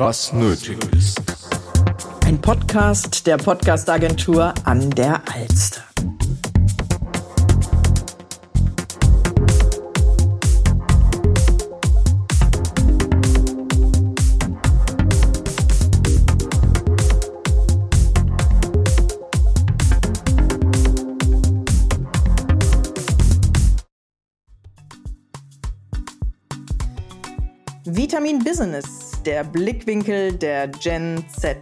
was nötig ist. Ein Podcast der Podcastagentur an der Alster. Vitamin Business, der Blickwinkel der Gen Z.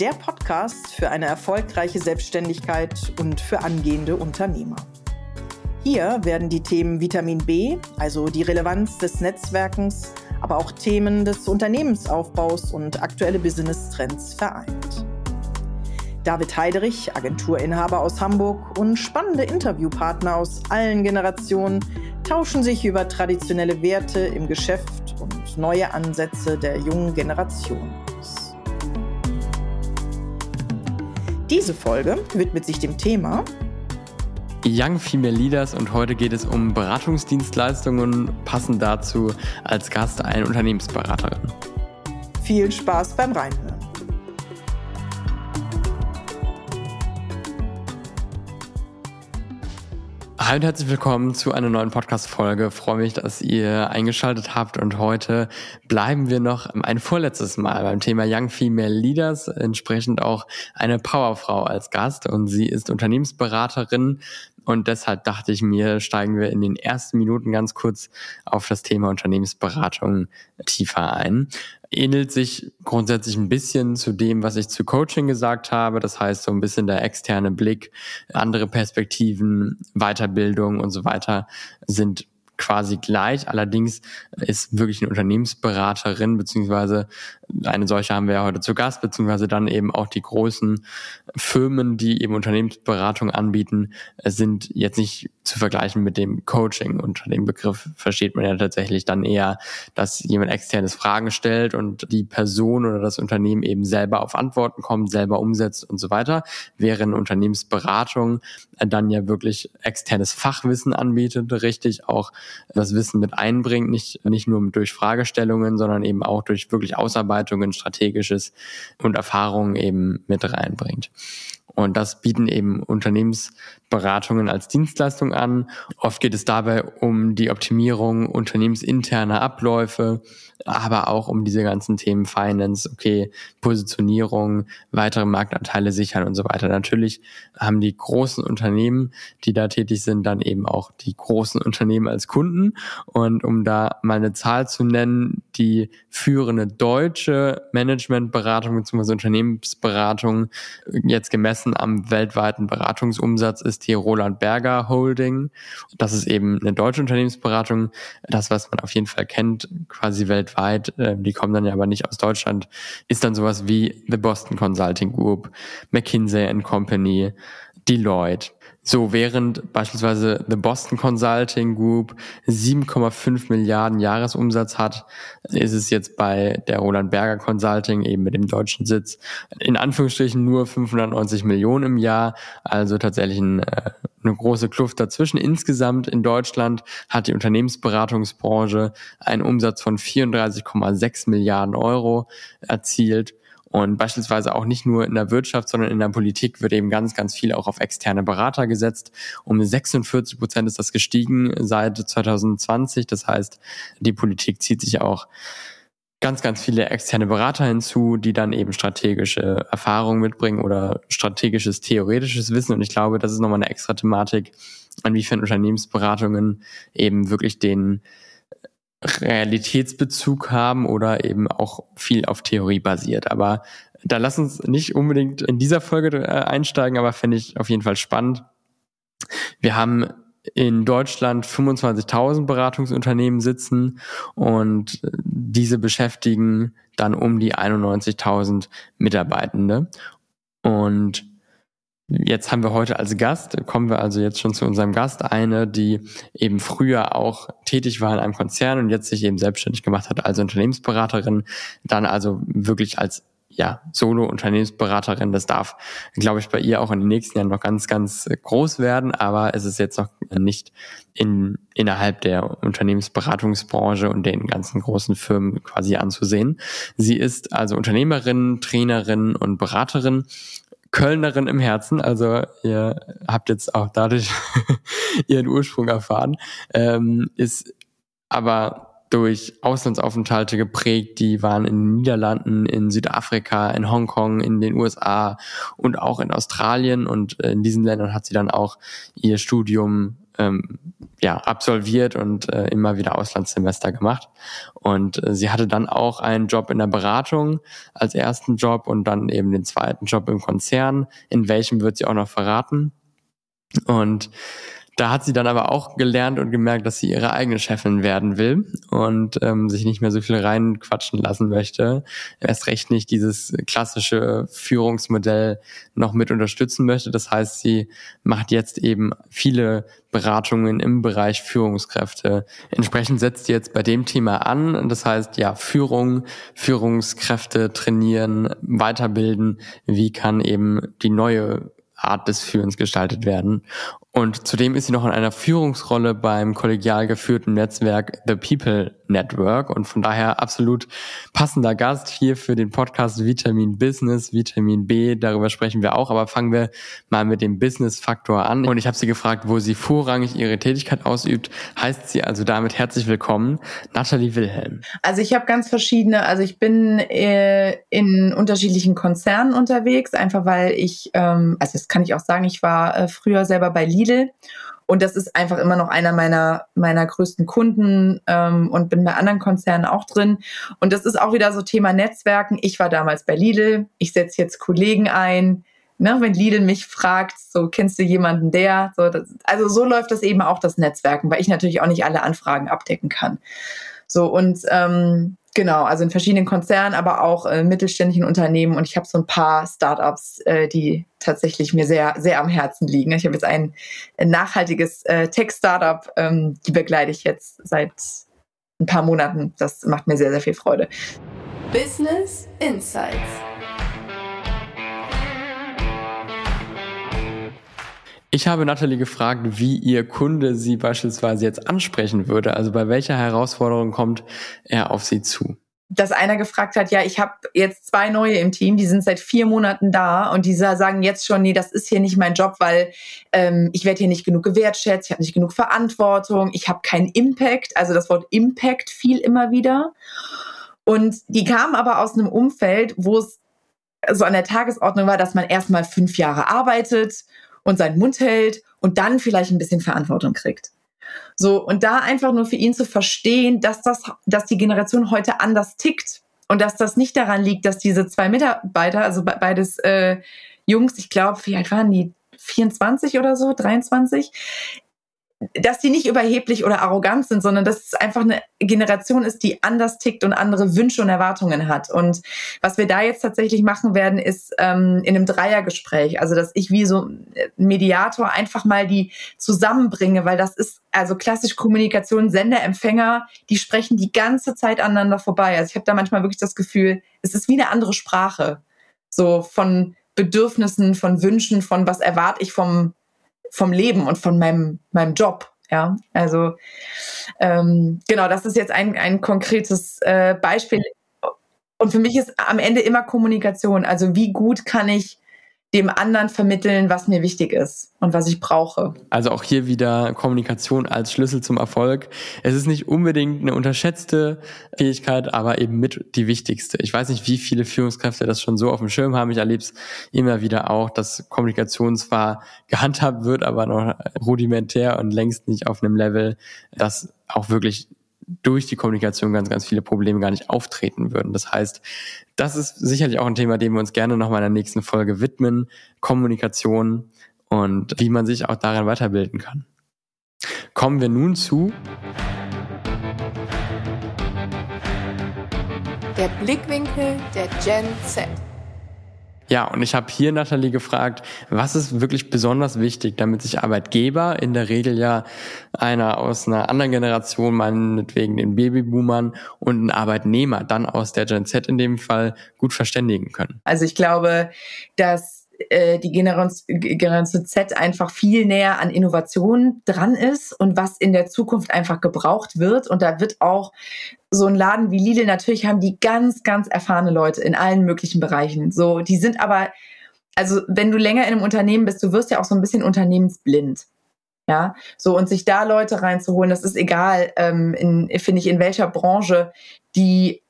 Der Podcast für eine erfolgreiche Selbstständigkeit und für angehende Unternehmer. Hier werden die Themen Vitamin B, also die Relevanz des Netzwerkens, aber auch Themen des Unternehmensaufbaus und aktuelle Business-Trends vereint. David Heiderich, Agenturinhaber aus Hamburg und spannende Interviewpartner aus allen Generationen tauschen sich über traditionelle Werte im Geschäft neue Ansätze der jungen Generation aus. Diese Folge widmet sich dem Thema Young Female Leaders und heute geht es um Beratungsdienstleistungen, passend dazu als Gast eine Unternehmensberaterin. Viel Spaß beim Reinhören. Hi und herzlich willkommen zu einer neuen Podcast-Folge. Freue mich, dass ihr eingeschaltet habt und heute bleiben wir noch ein vorletztes Mal beim Thema Young Female Leaders, entsprechend auch eine Powerfrau als Gast und sie ist Unternehmensberaterin und deshalb dachte ich mir, steigen wir in den ersten Minuten ganz kurz auf das Thema Unternehmensberatung tiefer ein ähnelt sich grundsätzlich ein bisschen zu dem, was ich zu Coaching gesagt habe. Das heißt, so ein bisschen der externe Blick, andere Perspektiven, Weiterbildung und so weiter sind quasi gleich. Allerdings ist wirklich eine Unternehmensberaterin, beziehungsweise eine solche haben wir ja heute zu Gast, beziehungsweise dann eben auch die großen Firmen, die eben Unternehmensberatung anbieten, sind jetzt nicht zu vergleichen mit dem Coaching. Unter dem Begriff versteht man ja tatsächlich dann eher, dass jemand externes Fragen stellt und die Person oder das Unternehmen eben selber auf Antworten kommt, selber umsetzt und so weiter, während Unternehmensberatung dann ja wirklich externes Fachwissen anbietet, richtig auch das Wissen mit einbringt, nicht, nicht nur durch Fragestellungen, sondern eben auch durch wirklich Ausarbeitungen, strategisches und Erfahrungen eben mit reinbringt. Und das bieten eben Unternehmensberatungen als Dienstleistung an. Oft geht es dabei um die Optimierung unternehmensinterner Abläufe, aber auch um diese ganzen Themen Finance, okay, Positionierung, weitere Marktanteile sichern und so weiter. Natürlich haben die großen Unternehmen, die da tätig sind, dann eben auch die großen Unternehmen als Kunden. Und um da mal eine Zahl zu nennen, die führende deutsche Managementberatung bzw. Unternehmensberatung jetzt gemessen am weltweiten Beratungsumsatz ist die Roland Berger Holding. Das ist eben eine deutsche Unternehmensberatung, das, was man auf jeden Fall kennt, quasi weltweit weltweit, äh, die kommen dann ja aber nicht aus Deutschland, ist dann sowas wie The Boston Consulting Group, McKinsey Company, Deloitte. So, während beispielsweise The Boston Consulting Group 7,5 Milliarden Jahresumsatz hat, ist es jetzt bei der Roland Berger Consulting eben mit dem deutschen Sitz in Anführungsstrichen nur 590 Millionen im Jahr, also tatsächlich ein, äh, eine große Kluft dazwischen. Insgesamt in Deutschland hat die Unternehmensberatungsbranche einen Umsatz von 34,6 Milliarden Euro erzielt und beispielsweise auch nicht nur in der Wirtschaft, sondern in der Politik wird eben ganz, ganz viel auch auf externe Berater gesetzt. Um 46 Prozent ist das gestiegen seit 2020. Das heißt, die Politik zieht sich auch ganz, ganz viele externe Berater hinzu, die dann eben strategische Erfahrungen mitbringen oder strategisches, theoretisches Wissen. Und ich glaube, das ist nochmal eine extra Thematik, inwiefern Unternehmensberatungen eben wirklich den Realitätsbezug haben oder eben auch viel auf Theorie basiert. Aber da lass uns nicht unbedingt in dieser Folge äh, einsteigen, aber finde ich auf jeden Fall spannend. Wir haben in Deutschland 25.000 Beratungsunternehmen sitzen und diese beschäftigen dann um die 91.000 Mitarbeitende. Und Jetzt haben wir heute als Gast, kommen wir also jetzt schon zu unserem Gast, eine, die eben früher auch tätig war in einem Konzern und jetzt sich eben selbstständig gemacht hat als Unternehmensberaterin, dann also wirklich als ja, Solo-Unternehmensberaterin. Das darf, glaube ich, bei ihr auch in den nächsten Jahren noch ganz, ganz groß werden, aber es ist jetzt noch nicht in, innerhalb der Unternehmensberatungsbranche und den ganzen großen Firmen quasi anzusehen. Sie ist also Unternehmerin, Trainerin und Beraterin Kölnerin im Herzen, also ihr habt jetzt auch dadurch ihren Ursprung erfahren, ähm, ist aber durch Auslandsaufenthalte geprägt, die waren in den Niederlanden, in Südafrika, in Hongkong, in den USA und auch in Australien und in diesen Ländern hat sie dann auch ihr Studium ähm, ja, absolviert und äh, immer wieder Auslandssemester gemacht. Und äh, sie hatte dann auch einen Job in der Beratung als ersten Job und dann eben den zweiten Job im Konzern, in welchem wird sie auch noch verraten. Und da hat sie dann aber auch gelernt und gemerkt, dass sie ihre eigene Chefin werden will und ähm, sich nicht mehr so viel reinquatschen lassen möchte. Erst recht nicht dieses klassische Führungsmodell noch mit unterstützen möchte. Das heißt, sie macht jetzt eben viele Beratungen im Bereich Führungskräfte. Entsprechend setzt sie jetzt bei dem Thema an. Das heißt, ja, Führung, Führungskräfte trainieren, weiterbilden. Wie kann eben die neue Art des Führens gestaltet werden. Und zudem ist sie noch in einer Führungsrolle beim kollegial geführten Netzwerk The People Network und von daher absolut passender Gast hier für den Podcast Vitamin Business, Vitamin B. Darüber sprechen wir auch, aber fangen wir mal mit dem Business-Faktor an. Und ich habe sie gefragt, wo sie vorrangig ihre Tätigkeit ausübt. Heißt sie also damit herzlich willkommen, Nathalie Wilhelm. Also ich habe ganz verschiedene, also ich bin äh, in unterschiedlichen Konzernen unterwegs, einfach weil ich, ähm, also das kann ich auch sagen, ich war äh, früher selber bei Lidl Lidl. Und das ist einfach immer noch einer meiner, meiner größten Kunden ähm, und bin bei anderen Konzernen auch drin. Und das ist auch wieder so Thema Netzwerken. Ich war damals bei Lidl. Ich setze jetzt Kollegen ein. Ne, wenn Lidl mich fragt, so kennst du jemanden der? So, das, also so läuft das eben auch das Netzwerken, weil ich natürlich auch nicht alle Anfragen abdecken kann. So und ähm, Genau, also in verschiedenen Konzernen, aber auch äh, mittelständischen Unternehmen. Und ich habe so ein paar Startups, äh, die tatsächlich mir sehr, sehr am Herzen liegen. Ich habe jetzt ein, nachhaltiges äh, Tech-Startup, ähm, die begleite ich jetzt seit ein paar Monaten. Das macht mir sehr, sehr viel Freude. Business Insights. Ich habe Natalie gefragt, wie ihr Kunde sie beispielsweise jetzt ansprechen würde. Also bei welcher Herausforderung kommt er auf sie zu? dass einer gefragt hat, ja, ich habe jetzt zwei neue im Team, die sind seit vier Monaten da und die sagen jetzt schon, nee, das ist hier nicht mein Job, weil ähm, ich werde hier nicht genug gewertschätzt, ich habe nicht genug Verantwortung, ich habe keinen Impact. Also das Wort Impact fiel immer wieder. Und die kamen aber aus einem Umfeld, wo es so an der Tagesordnung war, dass man erstmal fünf Jahre arbeitet und seinen Mund hält und dann vielleicht ein bisschen Verantwortung kriegt. So, und da einfach nur für ihn zu verstehen, dass das, dass die Generation heute anders tickt und dass das nicht daran liegt, dass diese zwei Mitarbeiter, also beides äh, Jungs, ich glaube, wie alt waren die? 24 oder so, 23, dass die nicht überheblich oder arrogant sind, sondern dass es einfach eine Generation ist, die anders tickt und andere Wünsche und Erwartungen hat. Und was wir da jetzt tatsächlich machen werden, ist ähm, in einem Dreiergespräch, also dass ich wie so ein Mediator einfach mal die zusammenbringe, weil das ist also klassisch Kommunikation, Sender, Empfänger, die sprechen die ganze Zeit aneinander vorbei. Also ich habe da manchmal wirklich das Gefühl, es ist wie eine andere Sprache, so von Bedürfnissen, von Wünschen, von was erwarte ich vom vom Leben und von meinem, meinem Job. Ja, also ähm, genau, das ist jetzt ein, ein konkretes äh, Beispiel. Und für mich ist am Ende immer Kommunikation. Also wie gut kann ich dem anderen vermitteln, was mir wichtig ist und was ich brauche. Also auch hier wieder Kommunikation als Schlüssel zum Erfolg. Es ist nicht unbedingt eine unterschätzte Fähigkeit, aber eben mit die wichtigste. Ich weiß nicht, wie viele Führungskräfte das schon so auf dem Schirm haben. Ich erlebe es immer wieder auch, dass Kommunikation zwar gehandhabt wird, aber noch rudimentär und längst nicht auf einem Level, das auch wirklich durch die Kommunikation ganz, ganz viele Probleme gar nicht auftreten würden. Das heißt, das ist sicherlich auch ein Thema, dem wir uns gerne nochmal in der nächsten Folge widmen. Kommunikation und wie man sich auch daran weiterbilden kann. Kommen wir nun zu der Blickwinkel der Gen Z. Ja, und ich habe hier Nathalie gefragt, was ist wirklich besonders wichtig, damit sich Arbeitgeber, in der Regel ja einer aus einer anderen Generation, meinetwegen den Babyboomern und ein Arbeitnehmer, dann aus der Gen Z in dem Fall, gut verständigen können? Also ich glaube, dass äh, die Generation Z einfach viel näher an Innovation dran ist und was in der Zukunft einfach gebraucht wird. Und da wird auch so ein Laden wie Lidl, natürlich haben die ganz, ganz erfahrene Leute in allen möglichen Bereichen. So, die sind aber, also wenn du länger in einem Unternehmen bist, du wirst ja auch so ein bisschen unternehmensblind. Ja, so und sich da Leute reinzuholen, das ist egal, ähm, finde ich, in welcher Branche, die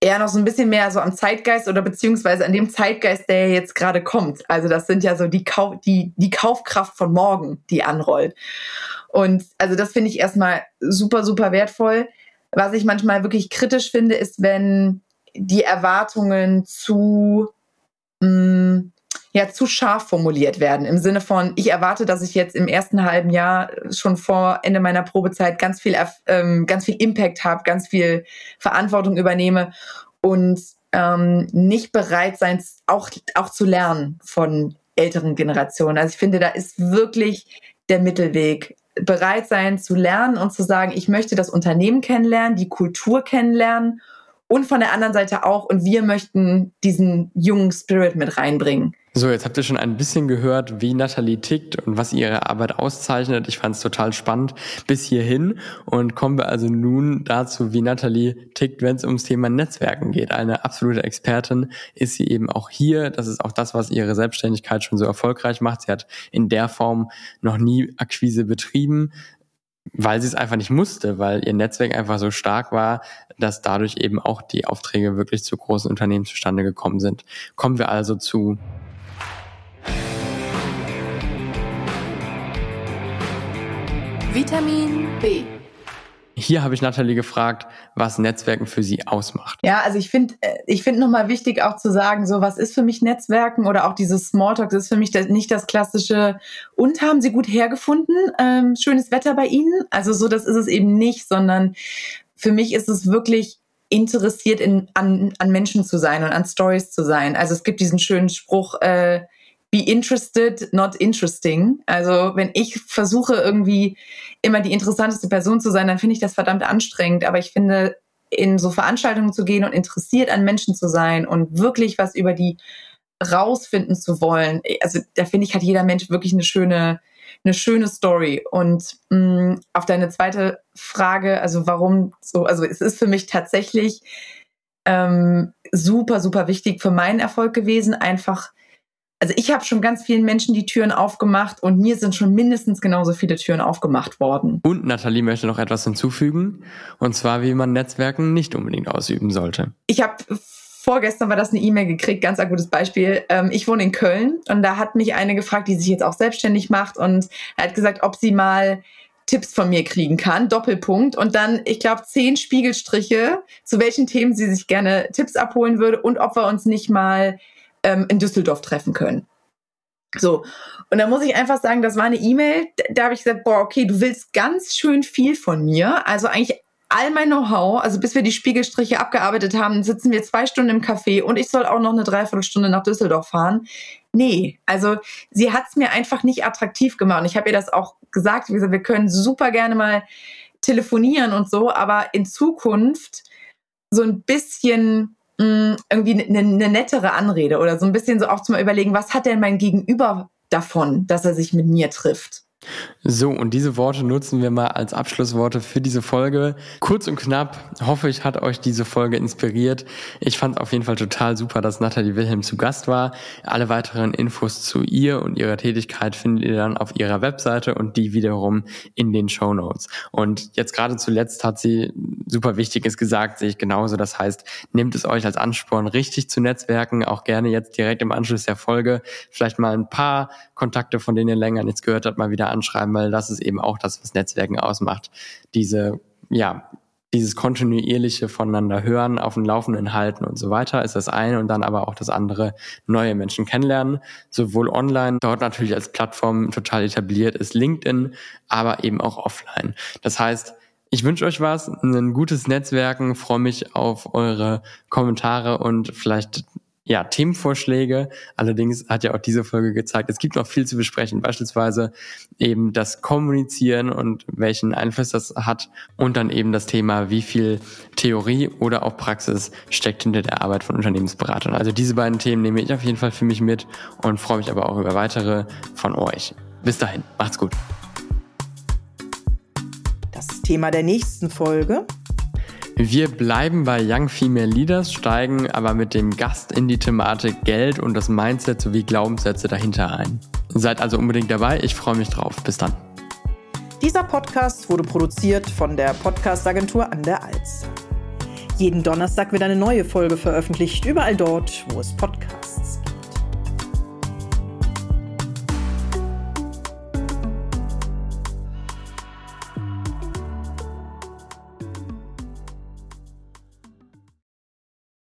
eher noch so ein bisschen mehr so am Zeitgeist oder beziehungsweise an dem Zeitgeist, der jetzt gerade kommt. Also das sind ja so die, Kau die, die Kaufkraft von morgen, die anrollt. Und also das finde ich erstmal super, super wertvoll. Was ich manchmal wirklich kritisch finde, ist, wenn die Erwartungen zu mh, mm, ja zu scharf formuliert werden. Im Sinne von, ich erwarte, dass ich jetzt im ersten halben Jahr schon vor Ende meiner Probezeit ganz viel, ähm, ganz viel Impact habe, ganz viel Verantwortung übernehme und ähm, nicht bereit sein, auch, auch zu lernen von älteren Generationen. Also ich finde, da ist wirklich der Mittelweg. Bereit sein zu lernen und zu sagen, ich möchte das Unternehmen kennenlernen, die Kultur kennenlernen und von der anderen Seite auch, und wir möchten diesen jungen Spirit mit reinbringen. So, jetzt habt ihr schon ein bisschen gehört, wie Nathalie tickt und was ihre Arbeit auszeichnet. Ich fand es total spannend bis hierhin und kommen wir also nun dazu, wie Nathalie tickt, wenn es ums Thema Netzwerken geht. Eine absolute Expertin ist sie eben auch hier. Das ist auch das, was ihre Selbstständigkeit schon so erfolgreich macht. Sie hat in der Form noch nie Akquise betrieben weil sie es einfach nicht musste, weil ihr Netzwerk einfach so stark war, dass dadurch eben auch die Aufträge wirklich zu großen Unternehmen zustande gekommen sind. Kommen wir also zu Vitamin B. Hier habe ich Nathalie gefragt, was Netzwerken für sie ausmacht. Ja, also ich finde, äh, ich finde nochmal wichtig auch zu sagen, so was ist für mich Netzwerken oder auch dieses Smalltalk, das ist für mich nicht das klassische und haben sie gut hergefunden, ähm, schönes Wetter bei ihnen. Also so, das ist es eben nicht, sondern für mich ist es wirklich interessiert in, an, an Menschen zu sein und an Stories zu sein. Also es gibt diesen schönen Spruch, äh, be interested, not interesting. Also wenn ich versuche irgendwie immer die interessanteste Person zu sein, dann finde ich das verdammt anstrengend. Aber ich finde, in so Veranstaltungen zu gehen und interessiert an Menschen zu sein und wirklich was über die rausfinden zu wollen, also da finde ich, hat jeder Mensch wirklich eine schöne, eine schöne Story. Und mh, mm, auf deine zweite Frage, also warum so, also es ist für mich tatsächlich ähm, super, super wichtig für meinen Erfolg gewesen, einfach also ich habe schon ganz vielen Menschen die Türen aufgemacht und mir sind schon mindestens genauso viele Türen aufgemacht worden. Und Nathalie möchte noch etwas hinzufügen, und zwar wie man Netzwerken nicht unbedingt ausüben sollte. Ich habe vorgestern war das eine E-Mail gekriegt, ganz ein gutes Beispiel. Ähm, ich wohne in Köln und da hat mich eine gefragt, die sich jetzt auch selbstständig macht und hat gesagt, ob sie mal Tipps von mir kriegen kann, Doppelpunkt und dann, ich glaube, zehn Spiegelstriche, zu welchen Themen sie sich gerne Tipps abholen würde und ob wir uns nicht mal ähm, in Düsseldorf treffen können. So, und da muss ich einfach sagen, das war eine E-Mail, da, habe ich gesagt, boah, okay, du willst ganz schön viel von mir, also eigentlich all mein Know-how, also bis wir die Spiegelstriche abgearbeitet haben, sitzen wir zwei Stunden im Café und ich soll auch noch eine Dreiviertelstunde nach Düsseldorf fahren. Nee, also sie hat es mir einfach nicht attraktiv gemacht. Und ich habe ihr das auch gesagt, wie gesagt, wir können super gerne mal telefonieren und so, aber in Zukunft so ein bisschen mh, irgendwie eine, eine nettere Anrede oder so ein bisschen so auch zu mal überlegen, was hat denn mein Gegenüber davon, dass er sich mit mir trifft? So, und diese Worte nutzen wir mal als Abschlussworte für diese Folge. Kurz und knapp, hoffe ich, hat euch diese Folge inspiriert. Ich fand auf jeden Fall total super, dass Nathalie Wilhelm zu Gast war. Alle weiteren Infos zu ihr und ihrer Tätigkeit findet ihr dann auf ihrer Webseite und die wiederum in den Show Notes. Und jetzt gerade zuletzt hat sie super Wichtiges gesagt, sehe ich genauso. Das heißt, nehmt es euch als Ansporn, richtig zu netzwerken, auch gerne jetzt direkt im Anschluss der Folge vielleicht mal ein paar Kontakte, von denen ihr länger nichts gehört habt, mal wieder anschreiben, weil das ist eben auch das, was Netzwerken ausmacht. Diese, ja, dieses kontinuierliche voneinander hören, auf dem Laufenden halten und so weiter ist das eine und dann aber auch das andere, neue Menschen kennenlernen, sowohl online, dort natürlich als Plattform total etabliert ist LinkedIn, aber eben auch offline. Das heißt, ich wünsche euch was, ein gutes Netzwerken, freue mich auf eure Kommentare und vielleicht ja, Themenvorschläge. Allerdings hat ja auch diese Folge gezeigt, es gibt noch viel zu besprechen. Beispielsweise eben das Kommunizieren und welchen Einfluss das hat. Und dann eben das Thema, wie viel Theorie oder auch Praxis steckt hinter der Arbeit von Unternehmensberatern. Also diese beiden Themen nehme ich auf jeden Fall für mich mit und freue mich aber auch über weitere von euch. Bis dahin, macht's gut. Das Thema der nächsten Folge wir bleiben bei Young Female Leaders, steigen aber mit dem Gast in die Thematik Geld und das Mindset sowie Glaubenssätze dahinter ein. Seid also unbedingt dabei, ich freue mich drauf. Bis dann. Dieser Podcast wurde produziert von der Podcastagentur an der Alz. Jeden Donnerstag wird eine neue Folge veröffentlicht, überall dort, wo es Podcasts